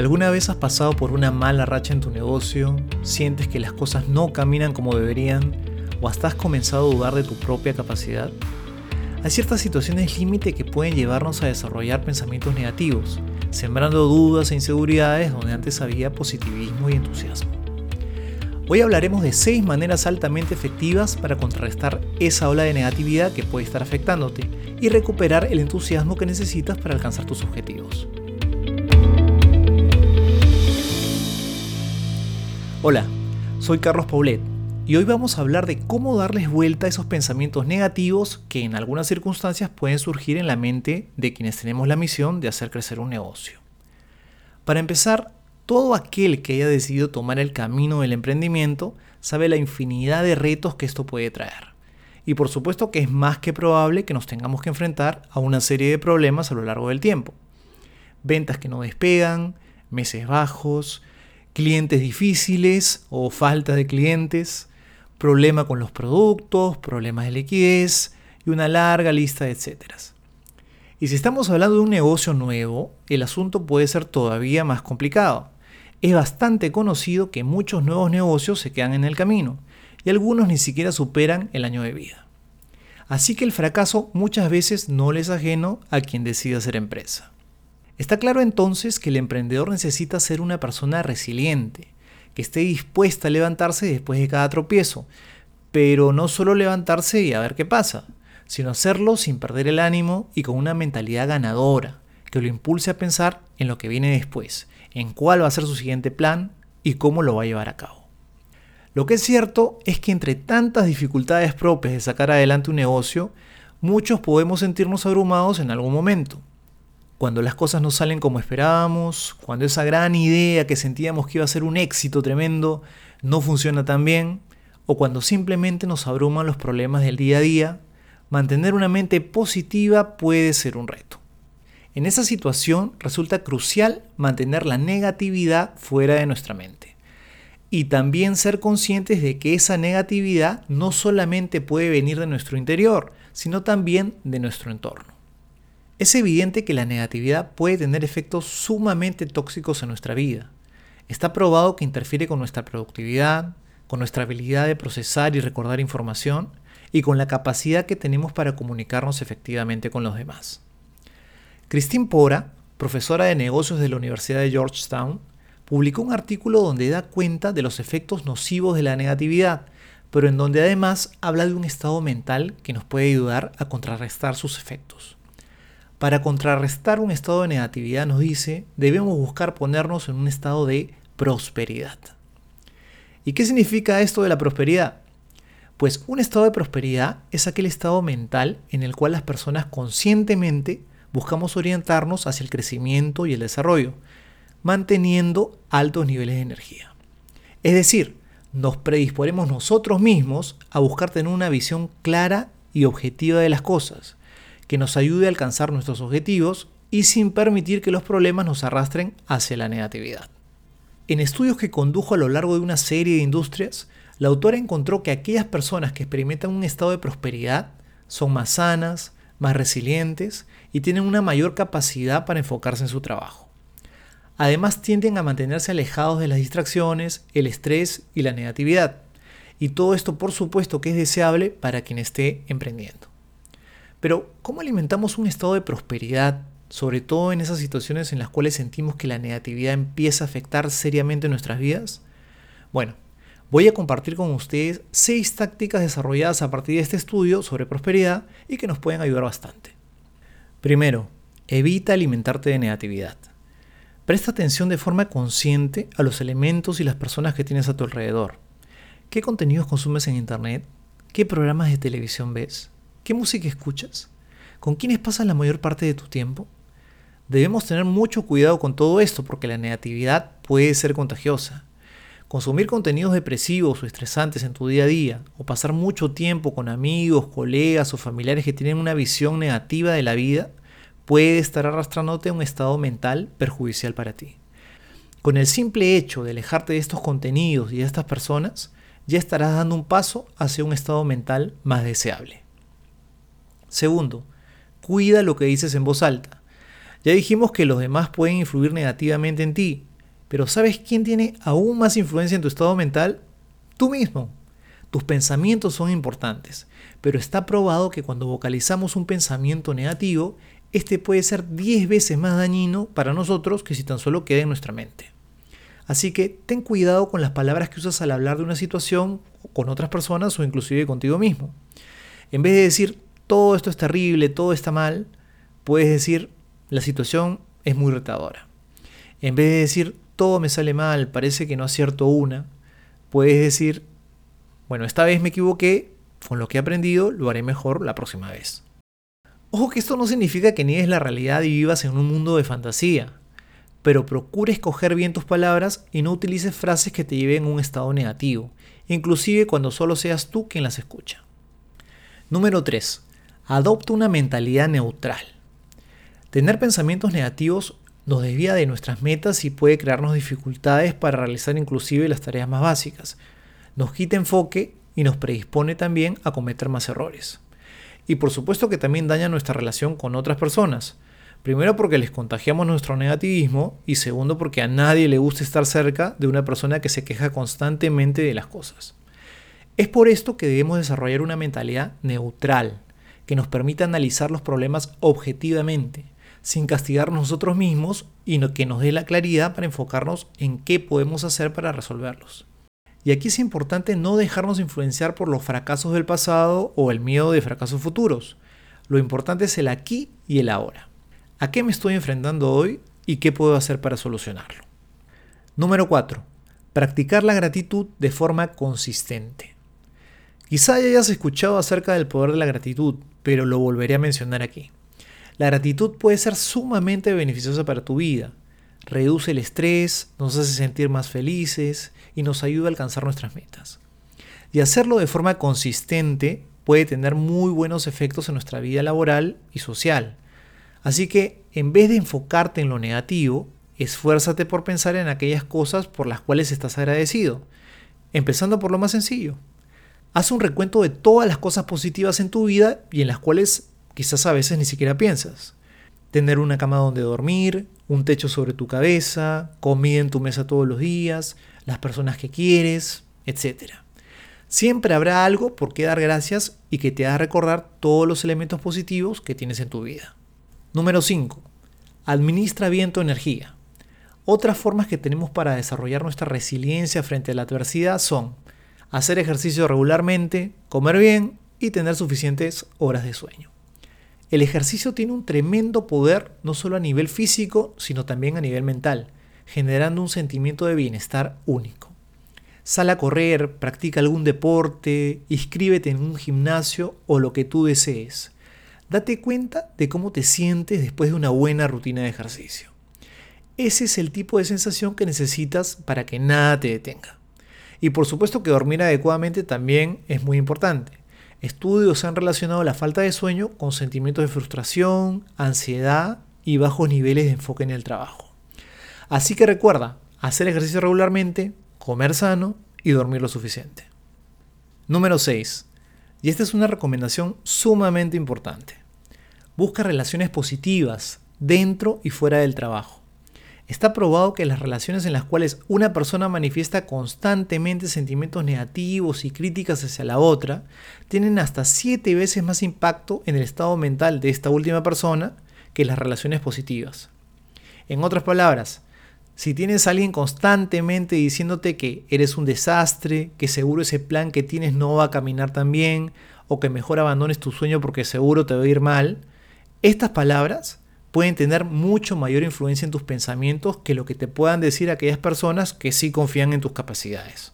¿Alguna vez has pasado por una mala racha en tu negocio? ¿Sientes que las cosas no caminan como deberían? ¿O hasta has comenzado a dudar de tu propia capacidad? Hay ciertas situaciones límite que pueden llevarnos a desarrollar pensamientos negativos, sembrando dudas e inseguridades donde antes había positivismo y entusiasmo. Hoy hablaremos de 6 maneras altamente efectivas para contrarrestar esa ola de negatividad que puede estar afectándote y recuperar el entusiasmo que necesitas para alcanzar tus objetivos. Hola, soy Carlos Paulet y hoy vamos a hablar de cómo darles vuelta a esos pensamientos negativos que en algunas circunstancias pueden surgir en la mente de quienes tenemos la misión de hacer crecer un negocio. Para empezar, todo aquel que haya decidido tomar el camino del emprendimiento sabe la infinidad de retos que esto puede traer. Y por supuesto que es más que probable que nos tengamos que enfrentar a una serie de problemas a lo largo del tiempo. Ventas que no despegan, meses bajos, clientes difíciles o falta de clientes, problema con los productos, problemas de liquidez y una larga lista de etcéteras. Y si estamos hablando de un negocio nuevo, el asunto puede ser todavía más complicado. Es bastante conocido que muchos nuevos negocios se quedan en el camino y algunos ni siquiera superan el año de vida. Así que el fracaso muchas veces no le es ajeno a quien decide hacer empresa. Está claro entonces que el emprendedor necesita ser una persona resiliente, que esté dispuesta a levantarse después de cada tropiezo, pero no solo levantarse y a ver qué pasa, sino hacerlo sin perder el ánimo y con una mentalidad ganadora, que lo impulse a pensar en lo que viene después, en cuál va a ser su siguiente plan y cómo lo va a llevar a cabo. Lo que es cierto es que entre tantas dificultades propias de sacar adelante un negocio, muchos podemos sentirnos abrumados en algún momento cuando las cosas no salen como esperábamos, cuando esa gran idea que sentíamos que iba a ser un éxito tremendo no funciona tan bien, o cuando simplemente nos abruman los problemas del día a día, mantener una mente positiva puede ser un reto. En esa situación resulta crucial mantener la negatividad fuera de nuestra mente. Y también ser conscientes de que esa negatividad no solamente puede venir de nuestro interior, sino también de nuestro entorno. Es evidente que la negatividad puede tener efectos sumamente tóxicos en nuestra vida. Está probado que interfiere con nuestra productividad, con nuestra habilidad de procesar y recordar información y con la capacidad que tenemos para comunicarnos efectivamente con los demás. Christine Pora, profesora de negocios de la Universidad de Georgetown, publicó un artículo donde da cuenta de los efectos nocivos de la negatividad, pero en donde además habla de un estado mental que nos puede ayudar a contrarrestar sus efectos. Para contrarrestar un estado de negatividad, nos dice, debemos buscar ponernos en un estado de prosperidad. ¿Y qué significa esto de la prosperidad? Pues un estado de prosperidad es aquel estado mental en el cual las personas conscientemente buscamos orientarnos hacia el crecimiento y el desarrollo, manteniendo altos niveles de energía. Es decir, nos predisponemos nosotros mismos a buscar tener una visión clara y objetiva de las cosas, que nos ayude a alcanzar nuestros objetivos y sin permitir que los problemas nos arrastren hacia la negatividad. En estudios que condujo a lo largo de una serie de industrias, la autora encontró que aquellas personas que experimentan un estado de prosperidad son más sanas, más resilientes y tienen una mayor capacidad para enfocarse en su trabajo. Además tienden a mantenerse alejados de las distracciones, el estrés y la negatividad. Y todo esto por supuesto que es deseable para quien esté emprendiendo. Pero, ¿cómo alimentamos un estado de prosperidad, sobre todo en esas situaciones en las cuales sentimos que la negatividad empieza a afectar seriamente nuestras vidas? Bueno, voy a compartir con ustedes seis tácticas desarrolladas a partir de este estudio sobre prosperidad y que nos pueden ayudar bastante. Primero, evita alimentarte de negatividad. Presta atención de forma consciente a los elementos y las personas que tienes a tu alrededor. ¿Qué contenidos consumes en Internet? ¿Qué programas de televisión ves? ¿Qué música escuchas? ¿Con quiénes pasas la mayor parte de tu tiempo? Debemos tener mucho cuidado con todo esto porque la negatividad puede ser contagiosa. Consumir contenidos depresivos o estresantes en tu día a día, o pasar mucho tiempo con amigos, colegas o familiares que tienen una visión negativa de la vida, puede estar arrastrándote a un estado mental perjudicial para ti. Con el simple hecho de alejarte de estos contenidos y de estas personas, ya estarás dando un paso hacia un estado mental más deseable. Segundo, cuida lo que dices en voz alta. Ya dijimos que los demás pueden influir negativamente en ti, Pero ¿sabes quién tiene aún más influencia en tu estado mental? Tú mismo. Tus pensamientos son importantes, pero está probado que cuando vocalizamos un pensamiento negativo, este puede ser 10 veces más dañino para nosotros que si tan solo queda en nuestra mente. Así que ten cuidado con las palabras que usas al hablar de una situación con otras personas o inclusive contigo mismo. En vez de decir todo esto es terrible, todo está mal, puedes decir la situación es muy retadora. En vez de decir todo me sale mal, parece que no acierto una, puedes decir, bueno, esta vez me equivoqué, con lo que he aprendido lo haré mejor la próxima vez. Ojo que esto no significa que niegues la realidad y vivas en un mundo de fantasía pero procure escoger bien tus palabras y no utilices frases que te lleven a un estado negativo, inclusive cuando solo seas tú quien las escucha. Número 3. Adopta una mentalidad neutral. Tener pensamientos negativos nos desvía de nuestras metas y puede crearnos dificultades para realizar inclusive las tareas más básicas. Nos quita enfoque y nos predispone también a cometer más errores. Y por supuesto que también daña nuestra relación con otras personas, Primero porque les contagiamos nuestro negativismo y segundo porque a nadie le gusta estar cerca de una persona que se queja constantemente de las cosas. Es por esto que debemos desarrollar una mentalidad neutral, que nos permita analizar los problemas objetivamente, sin castigar nosotros mismos y que nos dé la claridad para enfocarnos en qué podemos hacer para resolverlos. Y aquí es importante no dejarnos influenciar por los fracasos del pasado o el miedo de fracasos futuros. Lo importante es el aquí y el ahora. ¿A qué me estoy enfrentando hoy y qué puedo hacer para solucionarlo? Número 4. Practicar la gratitud de forma consistente. Quizá ya hayas escuchado acerca del poder de la gratitud, pero lo volveré a mencionar aquí. La gratitud puede ser sumamente beneficiosa para tu vida. Reduce el estrés, nos hace sentir más felices y nos ayuda a alcanzar nuestras metas. Y hacerlo de forma consistente puede tener muy buenos efectos en nuestra vida laboral y social. Así que en vez de enfocarte en lo negativo, esfuérzate por pensar en aquellas cosas por las cuales estás agradecido, empezando por lo más sencillo. Haz un recuento de todas las cosas positivas en tu vida y en las cuales quizás a veces ni siquiera piensas. Tener una cama donde dormir, un techo sobre tu cabeza, comida en tu mesa todos los días, las personas que quieres, etc. Siempre habrá algo por qué dar gracias y que te haga recordar todos los elementos positivos que tienes en tu vida. Número 5. Administra bien tu energía. Otras formas que tenemos para desarrollar nuestra resiliencia frente a la adversidad son hacer ejercicio regularmente, comer bien y tener suficientes horas de sueño. El ejercicio tiene un tremendo poder no solo a nivel físico, sino también a nivel mental, generando un sentimiento de bienestar único. Sal a correr, practica algún deporte, inscríbete en un gimnasio o lo que tú desees date cuenta de cómo te sientes después de una buena rutina de ejercicio. Ese es el tipo de sensación que necesitas para que nada te detenga. Y por supuesto que dormir adecuadamente también es muy importante. Estudios han relacionado la falta de sueño con sentimientos de frustración, ansiedad y bajos niveles de enfoque en el trabajo. Así que recuerda, hacer ejercicio regularmente, comer sano y dormir lo suficiente. Número 6. Y esta es una recomendación sumamente importante. Busca relaciones positivas dentro y fuera del trabajo. Está probado que las relaciones en las cuales una persona manifiesta constantemente sentimientos negativos y críticas hacia la otra tienen hasta 7 veces más impacto en el estado mental de esta última persona que las relaciones positivas. En otras palabras, si tienes a alguien constantemente diciéndote que eres un desastre, que seguro ese plan que tienes no va a caminar tan bien, o que mejor abandones tu sueño porque seguro te va a ir mal, estas palabras pueden tener mucho mayor influencia en tus pensamientos que lo que te puedan decir aquellas personas que sí confían en tus capacidades.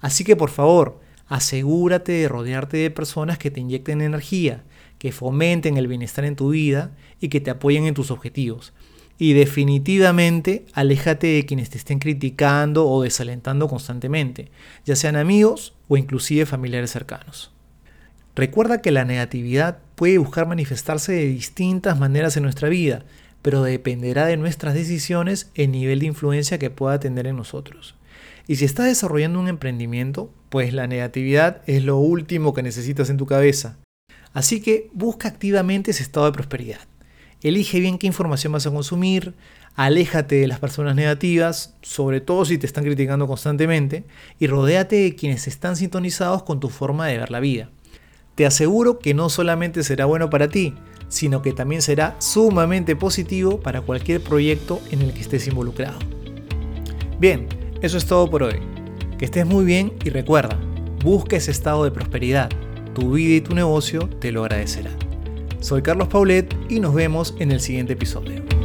Así que por favor, asegúrate de rodearte de personas que te inyecten energía, que fomenten el bienestar en tu vida y que te apoyen en tus objetivos. Y definitivamente aléjate de quienes te estén criticando o desalentando constantemente, ya sean amigos o inclusive familiares cercanos. Recuerda que la negatividad puede buscar manifestarse de distintas maneras en nuestra vida, pero dependerá de nuestras decisiones el nivel de influencia que pueda tener en nosotros. Y si estás desarrollando un emprendimiento, pues la negatividad es lo último que necesitas en tu cabeza. Así que busca activamente ese estado de prosperidad. Elige bien qué información vas a consumir, aléjate de las personas negativas, sobre todo si te están criticando constantemente, y rodéate de quienes están sintonizados con tu forma de ver la vida. Te aseguro que no solamente será bueno para ti, sino que también será sumamente positivo para cualquier proyecto en el que estés involucrado. Bien, eso es todo por hoy. Que estés muy bien y recuerda, busca ese estado de prosperidad. Tu vida y tu negocio te lo agradecerán. Soy Carlos Paulet y nos vemos en el siguiente episodio.